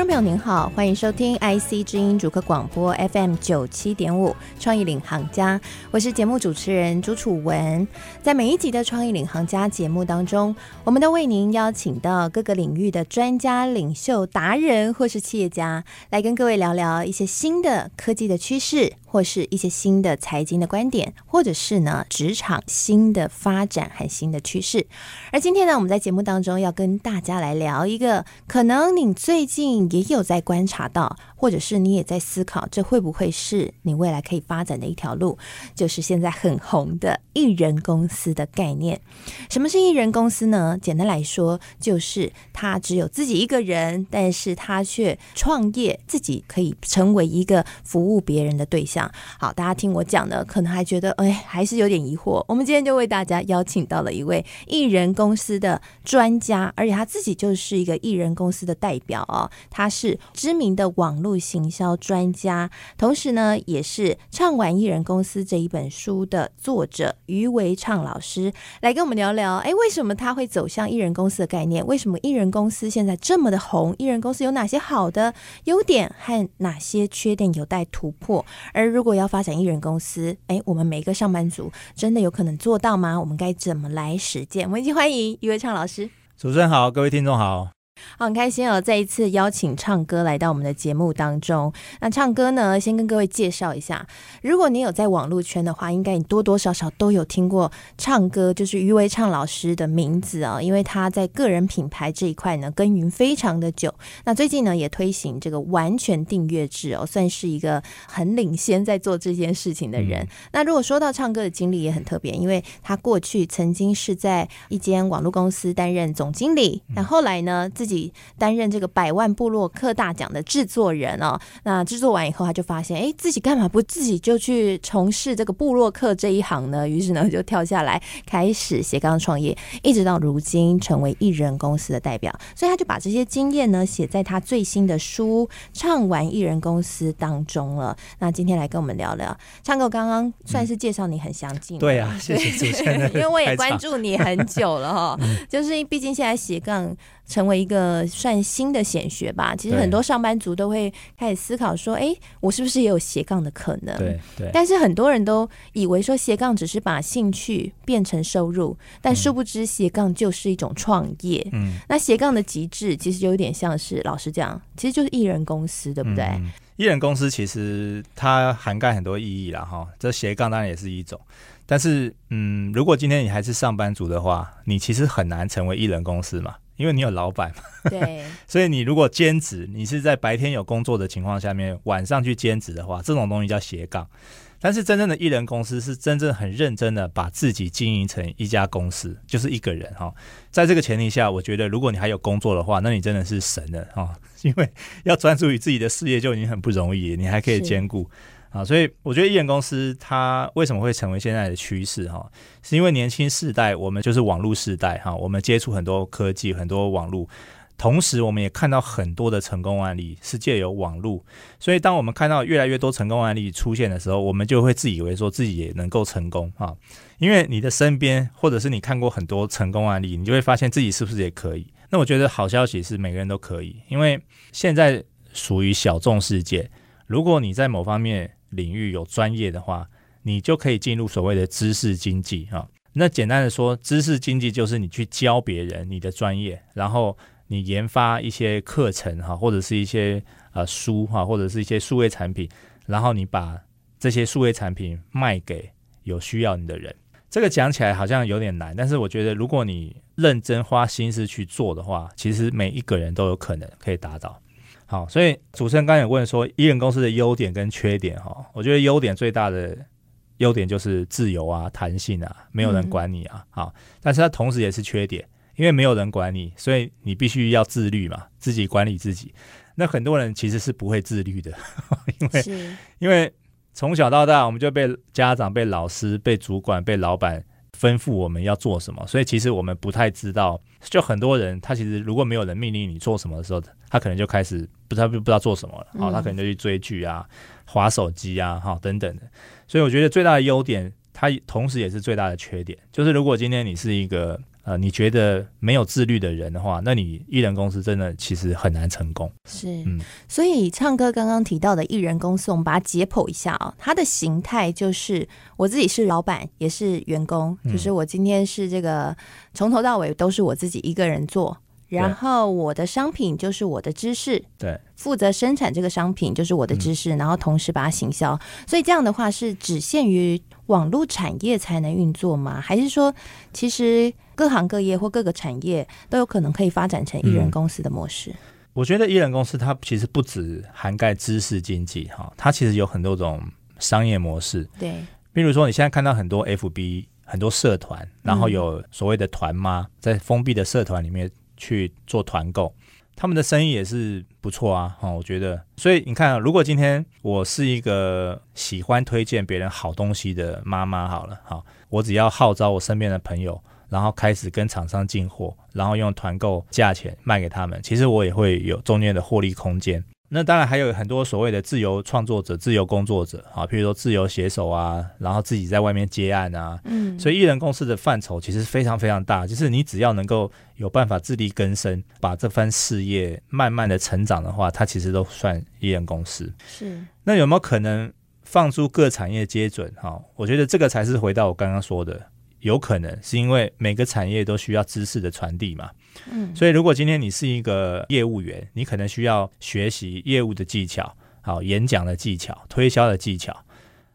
众朋友您好，欢迎收听 IC 之音主客广播 FM 九七点五创意领航家，我是节目主持人朱楚文。在每一集的创意领航家节目当中，我们都为您邀请到各个领域的专家、领袖、达人或是企业家，来跟各位聊聊一些新的科技的趋势，或是一些新的财经的观点，或者是呢职场新的发展和新的趋势。而今天呢，我们在节目当中要跟大家来聊一个，可能你最近。也有在观察到，或者是你也在思考，这会不会是你未来可以发展的一条路？就是现在很红的艺人公司的概念。什么是艺人公司呢？简单来说，就是他只有自己一个人，但是他却创业，自己可以成为一个服务别人的对象。好，大家听我讲的，可能还觉得哎，还是有点疑惑。我们今天就为大家邀请到了一位艺人公司的专家，而且他自己就是一个艺人公司的代表哦。他是知名的网络行销专家，同时呢，也是《畅玩艺人公司》这一本书的作者余维畅老师，来跟我们聊聊。哎，为什么他会走向艺人公司的概念？为什么艺人公司现在这么的红？艺人公司有哪些好的优点和哪些缺点有待突破？而如果要发展艺人公司，哎，我们每一个上班族真的有可能做到吗？我们该怎么来实践？我们一起欢迎余伟畅老师。主持人好，各位听众好。好，很开心哦！再一次邀请唱歌来到我们的节目当中。那唱歌呢，先跟各位介绍一下。如果你有在网络圈的话，应该你多多少少都有听过唱歌，就是余维畅老师的名字啊、哦。因为他在个人品牌这一块呢，耕耘非常的久。那最近呢，也推行这个完全订阅制哦，算是一个很领先在做这件事情的人。嗯、那如果说到唱歌的经历也很特别，因为他过去曾经是在一间网络公司担任总经理，那后来呢，自己自己担任这个百万部落客大奖的制作人哦，那制作完以后，他就发现，哎，自己干嘛不自己就去从事这个部落客这一行呢？于是呢，就跳下来开始斜杠创业，一直到如今成为艺人公司的代表。所以他就把这些经验呢写在他最新的书《唱完艺人公司》当中了。那今天来跟我们聊聊，唱哥刚刚算是介绍你很详尽，对啊，谢谢主持人，因为我也关注你很久了哈，就是毕竟现在斜杠。成为一个算新的显学吧。其实很多上班族都会开始思考说：“哎，我是不是也有斜杠的可能？”对对。但是很多人都以为说斜杠只是把兴趣变成收入，但殊不知斜杠就是一种创业。嗯。那斜杠的极致其实就有点像是老实讲，其实就是艺人公司，对不对？嗯。一人公司其实它涵盖很多意义啦。哈。这斜杠当然也是一种，但是嗯，如果今天你还是上班族的话，你其实很难成为艺人公司嘛。因为你有老板嘛，对，所以你如果兼职，你是在白天有工作的情况下面，晚上去兼职的话，这种东西叫斜杠。但是真正的艺人公司是真正很认真的把自己经营成一家公司，就是一个人哈。在这个前提下，我觉得如果你还有工作的话，那你真的是神了哈，因为要专注于自己的事业就已经很不容易，你还可以兼顾。啊，所以我觉得艺人公司它为什么会成为现在的趋势哈，是因为年轻世代我们就是网络世代哈，我们接触很多科技、很多网络，同时我们也看到很多的成功案例是借由网络，所以当我们看到越来越多成功案例出现的时候，我们就会自以为说自己也能够成功啊，因为你的身边或者是你看过很多成功案例，你就会发现自己是不是也可以。那我觉得好消息是每个人都可以，因为现在属于小众世界，如果你在某方面。领域有专业的话，你就可以进入所谓的知识经济哈。那简单的说，知识经济就是你去教别人你的专业，然后你研发一些课程哈，或者是一些呃书哈，或者是一些数位产品，然后你把这些数位产品卖给有需要你的人。这个讲起来好像有点难，但是我觉得如果你认真花心思去做的话，其实每一个人都有可能可以达到。好，所以主持人刚才有问说，一人公司的优点跟缺点哈，我觉得优点最大的优点就是自由啊、弹性啊，没有人管你啊。好，但是它同时也是缺点，因为没有人管你，所以你必须要自律嘛，自己管理自己。那很多人其实是不会自律的，因为因为从小到大我们就被家长、被老师、被主管、被老板吩咐我们要做什么，所以其实我们不太知道。就很多人，他其实如果没有人命令你做什么的时候，他可能就开始不知道不知道做什么了。好，他可能就去追剧啊、划手机啊、哈等等的。所以我觉得最大的优点，它同时也是最大的缺点，就是如果今天你是一个。呃，你觉得没有自律的人的话，那你艺人公司真的其实很难成功。是，嗯，所以唱歌刚刚提到的艺人公司，我们把它解剖一下啊、哦，它的形态就是我自己是老板，也是员工，就是我今天是这个从头到尾都是我自己一个人做。然后我的商品就是我的知识，对，负责生产这个商品就是我的知识，嗯、然后同时把它行销。所以这样的话是只限于网络产业才能运作吗？还是说其实各行各业或各个产业都有可能可以发展成艺人公司的模式？嗯、我觉得艺人公司它其实不只涵盖知识经济哈，它其实有很多种商业模式。对，比如说你现在看到很多 FB 很多社团，然后有所谓的团妈在封闭的社团里面。去做团购，他们的生意也是不错啊，哈，我觉得。所以你看啊，如果今天我是一个喜欢推荐别人好东西的妈妈，好了，好，我只要号召我身边的朋友，然后开始跟厂商进货，然后用团购价钱卖给他们，其实我也会有中间的获利空间。那当然还有很多所谓的自由创作者、自由工作者啊，譬如说自由写手啊，然后自己在外面接案啊，嗯，所以艺人公司的范畴其实非常非常大，就是你只要能够有办法自力更生，把这番事业慢慢的成长的话，它其实都算艺人公司。是，那有没有可能放出各产业接准？哈，我觉得这个才是回到我刚刚说的。有可能是因为每个产业都需要知识的传递嘛，嗯，所以如果今天你是一个业务员，你可能需要学习业务的技巧，好，演讲的技巧，推销的技巧。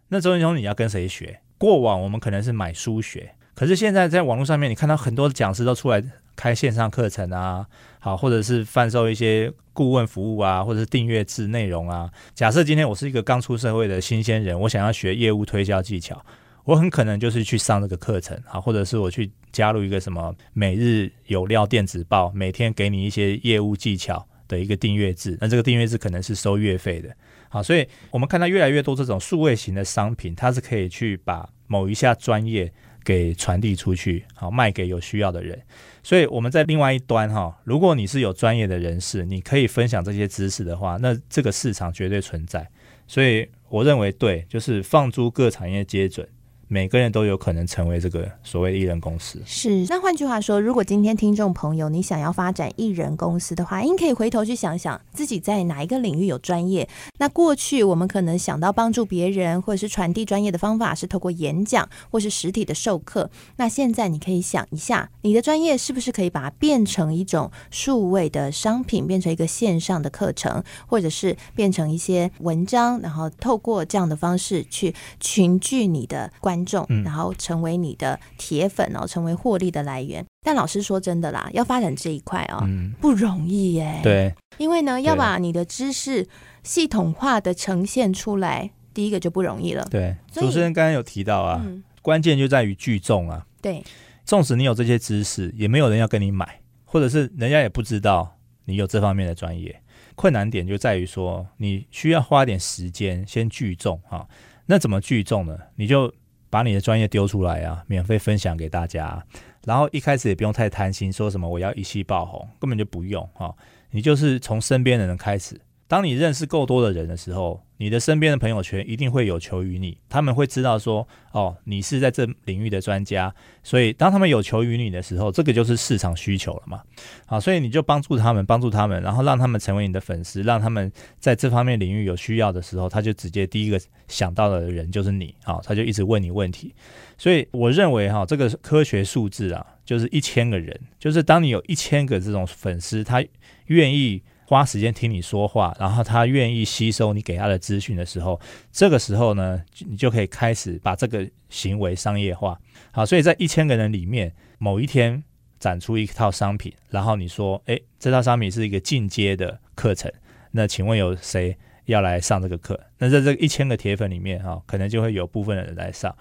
那周文雄，你要跟谁学？过往我们可能是买书学，可是现在在网络上面，你看到很多讲师都出来开线上课程啊，好，或者是贩售一些顾问服务啊，或者是订阅制内容啊。假设今天我是一个刚出社会的新鲜人，我想要学业务推销技巧。我很可能就是去上这个课程啊，或者是我去加入一个什么每日有料电子报，每天给你一些业务技巧的一个订阅制。那这个订阅制可能是收月费的。好，所以我们看到越来越多这种数位型的商品，它是可以去把某一下专业给传递出去，好，卖给有需要的人。所以我们在另外一端哈，如果你是有专业的人士，你可以分享这些知识的话，那这个市场绝对存在。所以我认为对，就是放诸各产业皆准。每个人都有可能成为这个所谓艺人公司。是，那换句话说，如果今天听众朋友你想要发展艺人公司的话，你可以回头去想想自己在哪一个领域有专业。那过去我们可能想到帮助别人或者是传递专业的方法是透过演讲或是实体的授课。那现在你可以想一下，你的专业是不是可以把它变成一种数位的商品，变成一个线上的课程，或者是变成一些文章，然后透过这样的方式去群聚你的观观众，然后成为你的铁粉哦，成为获利的来源。但老师说真的啦，要发展这一块哦，嗯、不容易耶。对，因为呢，要把你的知识系统化的呈现出来，第一个就不容易了。对，主持人刚刚有提到啊，嗯、关键就在于聚众啊。对，纵使你有这些知识，也没有人要跟你买，或者是人家也不知道你有这方面的专业。困难点就在于说，你需要花点时间先聚众哈。那怎么聚众呢？你就把你的专业丢出来啊，免费分享给大家，然后一开始也不用太贪心，说什么我要一气爆红，根本就不用哈，你就是从身边的人开始。当你认识够多的人的时候，你的身边的朋友圈一定会有求于你，他们会知道说，哦，你是在这领域的专家，所以当他们有求于你的时候，这个就是市场需求了嘛。好，所以你就帮助他们，帮助他们，然后让他们成为你的粉丝，让他们在这方面领域有需要的时候，他就直接第一个想到的人就是你，好，他就一直问你问题。所以我认为哈，这个科学数字啊，就是一千个人，就是当你有一千个这种粉丝，他愿意。花时间听你说话，然后他愿意吸收你给他的资讯的时候，这个时候呢，你就可以开始把这个行为商业化。好，所以在一千个人里面，某一天展出一套商品，然后你说，诶，这套商品是一个进阶的课程，那请问有谁要来上这个课？那在这一千个铁粉里面，哈，可能就会有部分的人来上，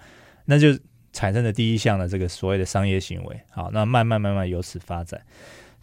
那就产生了第一项的这个所谓的商业行为。好，那慢慢慢慢由此发展。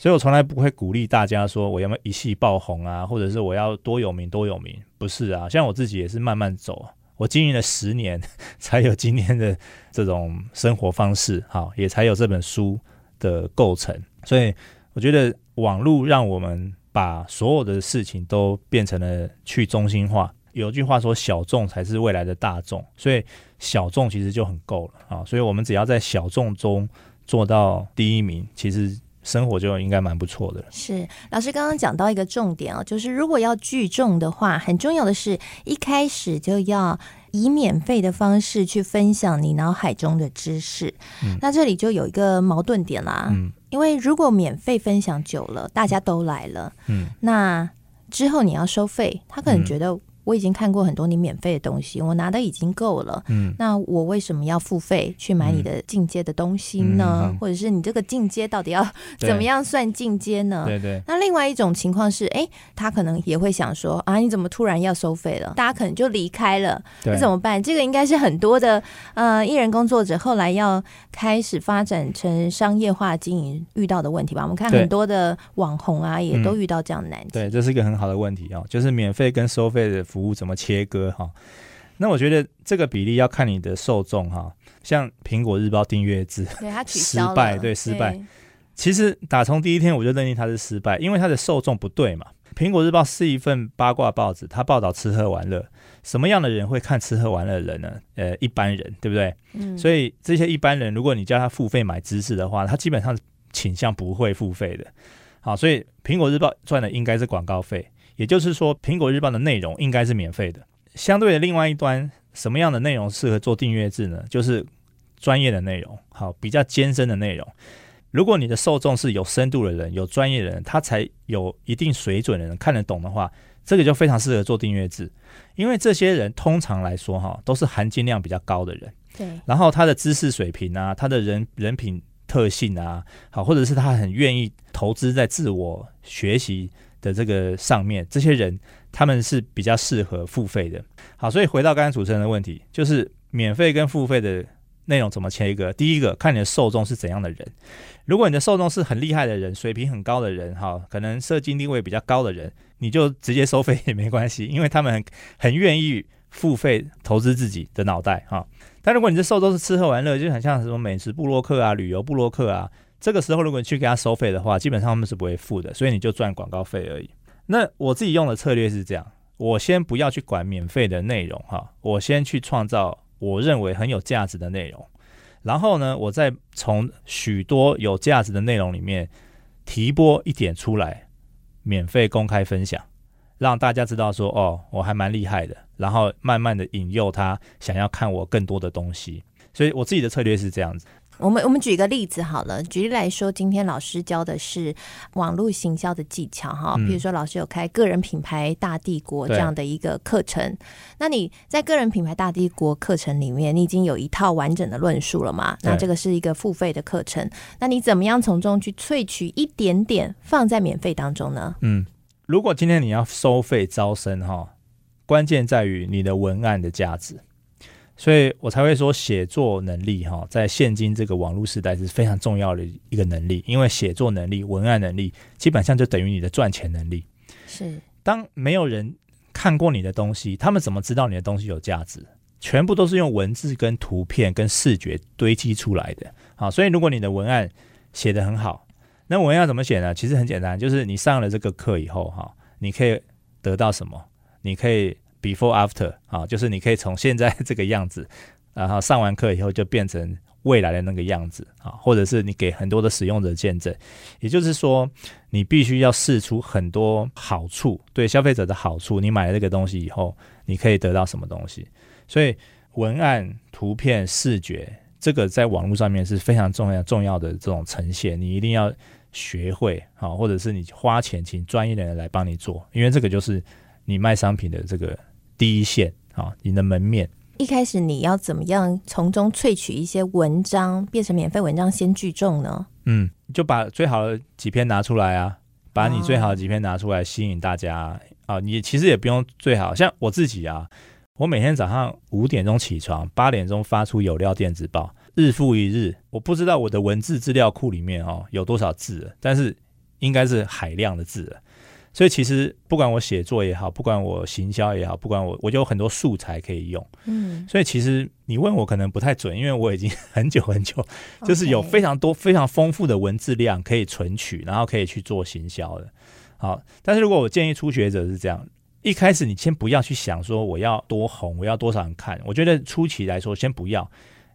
所以我从来不会鼓励大家说我要么一夕爆红啊，或者是我要多有名多有名，不是啊。像我自己也是慢慢走，我经营了十年，才有今天的这种生活方式，好，也才有这本书的构成。所以我觉得网络让我们把所有的事情都变成了去中心化。有句话说，小众才是未来的大众，所以小众其实就很够了啊。所以我们只要在小众中做到第一名，其实生活就应该蛮不错的。是，老师刚刚讲到一个重点啊，就是如果要聚众的话，很重要的是一开始就要以免费的方式去分享你脑海中的知识。嗯，那这里就有一个矛盾点啦。嗯，因为如果免费分享久了，大家都来了。嗯，那之后你要收费，他可能觉得。我已经看过很多你免费的东西，我拿的已经够了。嗯，那我为什么要付费去买你的进阶的东西呢？嗯、或者是你这个进阶到底要 怎么样算进阶呢？对对。那另外一种情况是，哎，他可能也会想说啊，你怎么突然要收费了？大家可能就离开了，那怎么办？这个应该是很多的呃艺人工作者后来要开始发展成商业化经营遇到的问题吧。我们看很多的网红啊，也都遇到这样的难题。对，这是一个很好的问题哦，就是免费跟收费的。服务怎么切割哈？那我觉得这个比例要看你的受众哈。像苹果日报订阅制，对它取消失败，对失败。其实打从第一天我就认定它是失败，因为它的受众不对嘛。苹果日报是一份八卦报纸，它报道吃喝玩乐，什么样的人会看吃喝玩乐的人呢？呃，一般人，对不对？嗯。所以这些一般人，如果你叫他付费买知识的话，他基本上倾向不会付费的。好，所以苹果日报赚的应该是广告费。也就是说，苹果日报的内容应该是免费的。相对的，另外一端，什么样的内容适合做订阅制呢？就是专业的内容，好，比较艰深的内容。如果你的受众是有深度的人，有专业的人，他才有一定水准的人看得懂的话，这个就非常适合做订阅制。因为这些人通常来说，哈，都是含金量比较高的人。对。然后他的知识水平啊，他的人人品特性啊，好，或者是他很愿意投资在自我学习。的这个上面，这些人他们是比较适合付费的。好，所以回到刚才主持人的问题，就是免费跟付费的内容怎么切割？第一个，看你的受众是怎样的人。如果你的受众是很厉害的人，水平很高的人，哈，可能社经地位比较高的人，你就直接收费 也没关系，因为他们很很愿意付费投资自己的脑袋，哈。但如果你的受众是吃喝玩乐，就很像什么美食布洛克啊、旅游布洛克啊。这个时候，如果你去给他收费的话，基本上他们是不会付的，所以你就赚广告费而已。那我自己用的策略是这样：我先不要去管免费的内容，哈，我先去创造我认为很有价值的内容，然后呢，我再从许多有价值的内容里面提拨一点出来，免费公开分享，让大家知道说，哦，我还蛮厉害的，然后慢慢的引诱他想要看我更多的东西。所以我自己的策略是这样子。我们我们举一个例子好了，举例来说，今天老师教的是网络行销的技巧哈，比如说老师有开个人品牌大帝国这样的一个课程，那你在个人品牌大帝国课程里面，你已经有一套完整的论述了嘛？那这个是一个付费的课程，那你怎么样从中去萃取一点点放在免费当中呢？嗯，如果今天你要收费招生哈，关键在于你的文案的价值。所以我才会说，写作能力哈，在现今这个网络时代是非常重要的一个能力。因为写作能力、文案能力，基本上就等于你的赚钱能力。是，当没有人看过你的东西，他们怎么知道你的东西有价值？全部都是用文字、跟图片、跟视觉堆积出来的。好，所以如果你的文案写得很好，那文案要怎么写呢？其实很简单，就是你上了这个课以后哈，你可以得到什么？你可以。Before after 啊，就是你可以从现在 这个样子，然后上完课以后就变成未来的那个样子啊，或者是你给很多的使用者见证，也就是说，你必须要试出很多好处，对消费者的好处。你买了这个东西以后，你可以得到什么东西？所以文案、图片、视觉，这个在网络上面是非常重要、重要的这种呈现，你一定要学会啊，或者是你花钱请专业的人来帮你做，因为这个就是你卖商品的这个。第一线啊，你的门面。一开始你要怎么样从中萃取一些文章，变成免费文章先聚众呢？嗯，就把最好的几篇拿出来啊，把你最好的几篇拿出来吸引大家啊。啊你其实也不用最好，像我自己啊，我每天早上五点钟起床，八点钟发出有料电子报，日复一日。我不知道我的文字资料库里面哦有多少字，但是应该是海量的字了。所以其实不管我写作也好，不管我行销也好，不管我我就有很多素材可以用。嗯，所以其实你问我可能不太准，因为我已经 很久很久，就是有非常多非常丰富的文字量可以存取，然后可以去做行销的。好，但是如果我建议初学者是这样，一开始你先不要去想说我要多红，我要多少人看。我觉得初期来说先不要，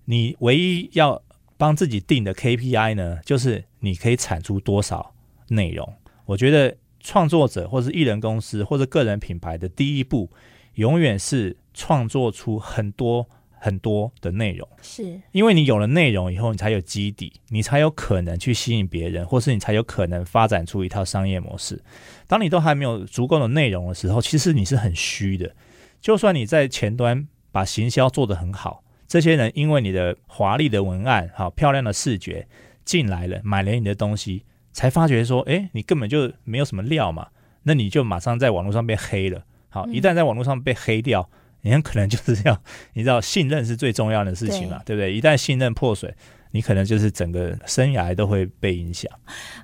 你唯一要帮自己定的 KPI 呢，就是你可以产出多少内容。我觉得。创作者或是艺人公司或者个人品牌的第一步，永远是创作出很多很多的内容。是因为你有了内容以后，你才有基底，你才有可能去吸引别人，或是你才有可能发展出一套商业模式。当你都还没有足够的内容的时候，其实你是很虚的。就算你在前端把行销做得很好，这些人因为你的华丽的文案、好漂亮的视觉进来了，买了你的东西。才发觉说，哎，你根本就没有什么料嘛，那你就马上在网络上被黑了。好，一旦在网络上被黑掉，你很可能就是要，你知道，信任是最重要的事情嘛，对，对不对？一旦信任破碎。你可能就是整个生涯都会被影响。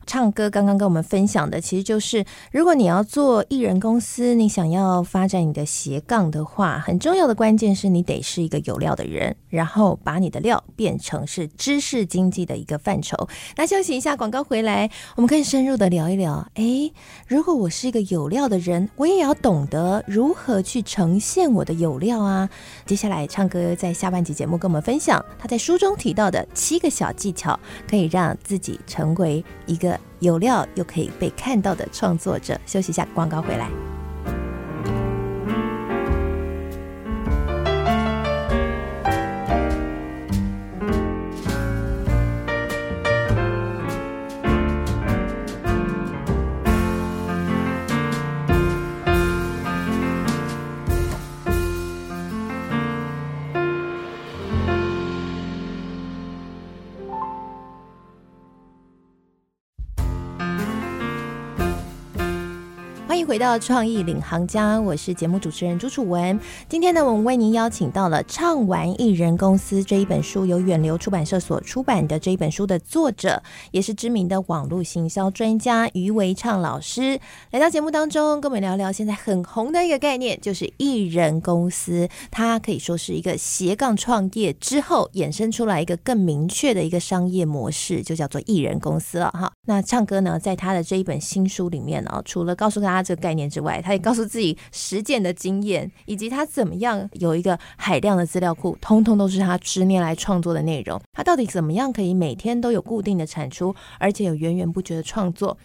唱歌刚刚跟我们分享的，其实就是如果你要做艺人公司，你想要发展你的斜杠的话，很重要的关键是你得是一个有料的人，然后把你的料变成是知识经济的一个范畴。那休息一下，广告回来，我们更深入的聊一聊。诶，如果我是一个有料的人，我也要懂得如何去呈现我的有料啊。接下来，唱歌在下半集节目跟我们分享他在书中提到的一个小技巧，可以让自己成为一个有料又可以被看到的创作者。休息一下，广告回来。回到创意领航家，我是节目主持人朱楚文。今天呢，我们为您邀请到了《畅玩艺人公司》这一本书，由远流出版社所出版的这一本书的作者，也是知名的网络行销专家于维畅老师，来到节目当中，跟我们聊聊现在很红的一个概念，就是艺人公司。它可以说是一个斜杠创业之后衍生出来一个更明确的一个商业模式，就叫做艺人公司了哈。那唱歌呢，在他的这一本新书里面呢，除了告诉大家这个概念之外，他也告诉自己实践的经验，以及他怎么样有一个海量的资料库，通通都是他十年来创作的内容。他到底怎么样可以每天都有固定的产出，而且有源源不绝的创作？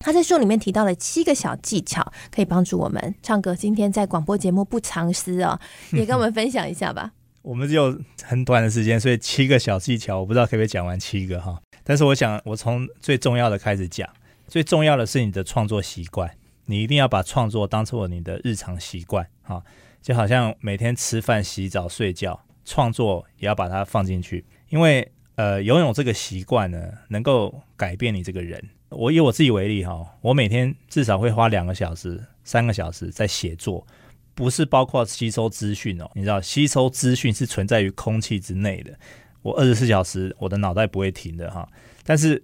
他在书里面提到了七个小技巧，可以帮助我们唱歌。今天在广播节目不藏私啊、哦，也跟我们分享一下吧。我们只有很短的时间，所以七个小技巧，我不知道可不可以讲完七个哈。但是我想，我从最重要的开始讲。最重要的是你的创作习惯，你一定要把创作当做你的日常习惯啊，就好像每天吃饭、洗澡、睡觉，创作也要把它放进去。因为呃，拥有这个习惯呢，能够改变你这个人。我以我自己为例哈，我每天至少会花两个小时、三个小时在写作，不是包括吸收资讯哦。你知道，吸收资讯是存在于空气之内的。我二十四小时，我的脑袋不会停的哈。但是，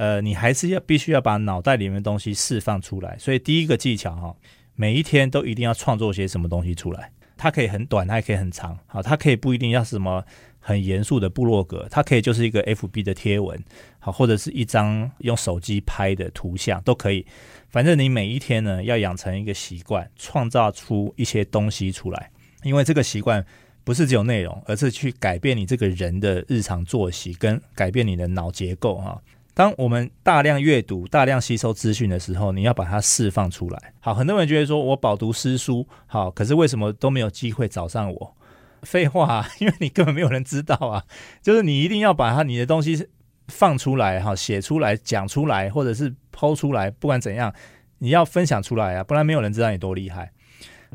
呃，你还是要必须要把脑袋里面的东西释放出来。所以第一个技巧哈，每一天都一定要创作些什么东西出来。它可以很短，它也可以很长。好，它可以不一定要是什么很严肃的部落格，它可以就是一个 FB 的贴文，好，或者是一张用手机拍的图像都可以。反正你每一天呢，要养成一个习惯，创造出一些东西出来，因为这个习惯。不是只有内容，而是去改变你这个人的日常作息，跟改变你的脑结构哈。当我们大量阅读、大量吸收资讯的时候，你要把它释放出来。好，很多人觉得说我饱读诗书，好，可是为什么都没有机会找上我？废话啊，因为你根本没有人知道啊。就是你一定要把它你的东西放出来，哈，写出来、讲出来，或者是抛出来，不管怎样，你要分享出来啊，不然没有人知道你多厉害。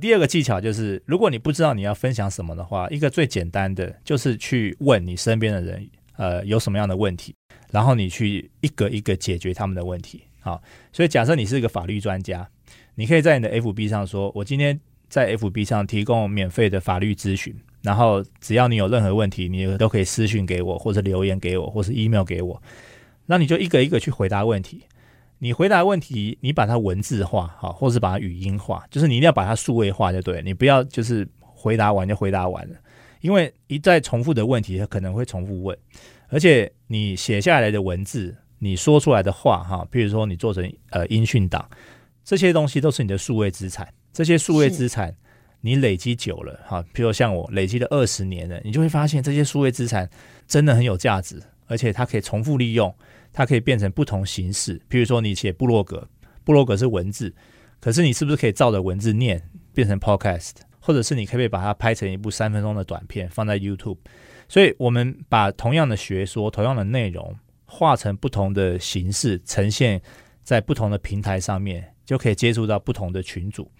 第二个技巧就是，如果你不知道你要分享什么的话，一个最简单的就是去问你身边的人，呃，有什么样的问题，然后你去一个一个解决他们的问题。好，所以假设你是一个法律专家，你可以在你的 FB 上说，我今天在 FB 上提供免费的法律咨询，然后只要你有任何问题，你都可以私讯给我，或者留言给我，或是 email 给我，那你就一个一个去回答问题。你回答问题，你把它文字化，好，或是把它语音化，就是你一定要把它数位化就对，你不要就是回答完就回答完了，因为一再重复的问题，它可能会重复问，而且你写下来的文字，你说出来的话，哈，比如说你做成呃音讯档，这些东西都是你的数位资产，这些数位资产你累积久了，哈，比如像我累积了二十年了，你就会发现这些数位资产真的很有价值，而且它可以重复利用。它可以变成不同形式，比如说你写部落格，部落格是文字，可是你是不是可以照着文字念变成 podcast，或者是你可不可以把它拍成一部三分钟的短片放在 YouTube？所以我们把同样的学说、同样的内容化成不同的形式，呈现在不同的平台上面，就可以接触到不同的群组。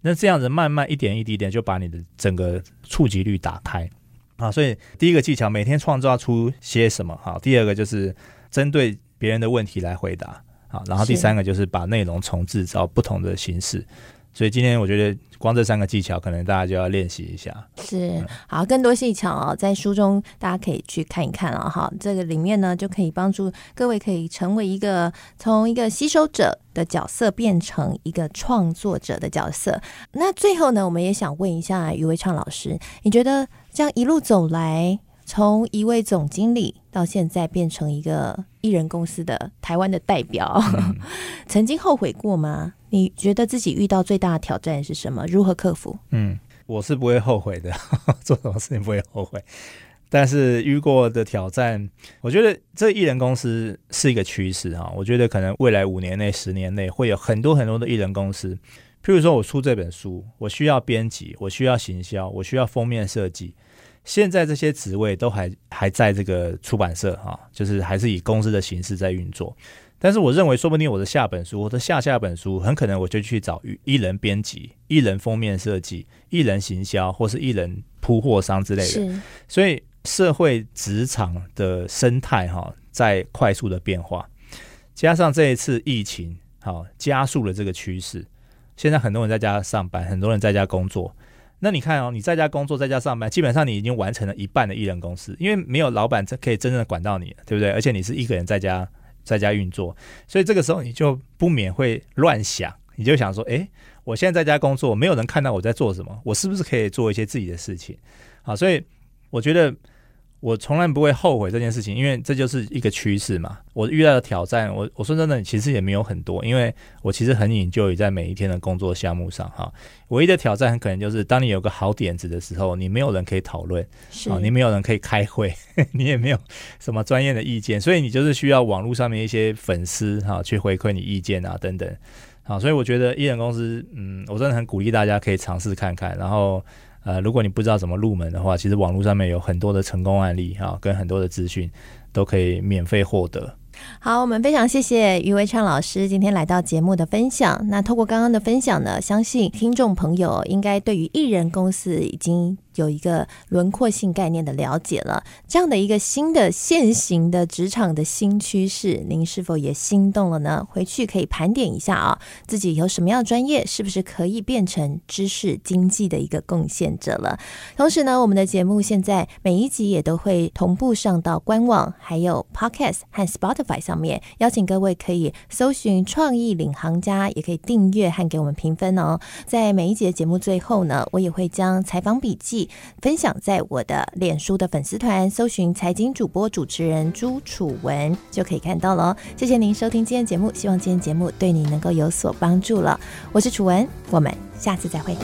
那这样子慢慢一点一滴点就把你的整个触及率打开啊！所以第一个技巧，每天创造出些什么？好，第二个就是。针对别人的问题来回答，好，然后第三个就是把内容重制造不同的形式。所以今天我觉得光这三个技巧，可能大家就要练习一下。是，好，更多技巧哦，在书中大家可以去看一看了哈。这个里面呢，就可以帮助各位可以成为一个从一个吸收者的角色变成一个创作者的角色。那最后呢，我们也想问一下余维畅老师，你觉得这样一路走来，从一位总经理到现在变成一个艺人公司的台湾的代表，嗯、曾经后悔过吗？你觉得自己遇到最大的挑战是什么？如何克服？嗯，我是不会后悔的，做什么事情不会后悔。但是遇过的挑战，我觉得这艺人公司是一个趋势哈。我觉得可能未来五年内、十年内会有很多很多的艺人公司。譬如说，我出这本书，我需要编辑，我需要行销，我需要封面设计。现在这些职位都还还在这个出版社哈，就是还是以公司的形式在运作。但是我认为，说不定我的下本书，我的下下本书，很可能我就去找艺人编辑、艺人封面设计、艺人行销，或是艺人铺货商之类的。所以社会职场的生态哈，在快速的变化，加上这一次疫情，好加速了这个趋势。现在很多人在家上班，很多人在家工作。那你看哦，你在家工作，在家上班，基本上你已经完成了一半的艺人公司，因为没有老板可以真正的管到你，对不对？而且你是一个人在家在家运作，所以这个时候你就不免会乱想，你就想说，诶，我现在在家工作，没有人看到我在做什么，我是不是可以做一些自己的事情？好，所以我觉得。我从来不会后悔这件事情，因为这就是一个趋势嘛。我遇到的挑战，我我说真的，其实也没有很多，因为我其实很 enjoy 在每一天的工作项目上哈。唯一的挑战很可能就是，当你有个好点子的时候，你没有人可以讨论，啊，你没有人可以开会，你也没有什么专业的意见，所以你就是需要网络上面一些粉丝哈去回馈你意见啊等等。好，所以我觉得艺人公司，嗯，我真的很鼓励大家可以尝试看看，然后。呃，如果你不知道怎么入门的话，其实网络上面有很多的成功案例啊，跟很多的资讯都可以免费获得。好，我们非常谢谢于维畅老师今天来到节目的分享。那透过刚刚的分享呢，相信听众朋友应该对于艺人公司已经。有一个轮廓性概念的了解了，这样的一个新的现行的职场的新趋势，您是否也心动了呢？回去可以盘点一下啊，自己有什么样专业，是不是可以变成知识经济的一个贡献者了？同时呢，我们的节目现在每一集也都会同步上到官网，还有 Podcast 和 Spotify 上面，邀请各位可以搜寻“创意领航家”，也可以订阅和给我们评分哦。在每一集的节目最后呢，我也会将采访笔记。分享在我的脸书的粉丝团，搜寻财经主播主持人朱楚文就可以看到了。谢谢您收听今天节目，希望今天节目对你能够有所帮助了。我是楚文，我们下次再会。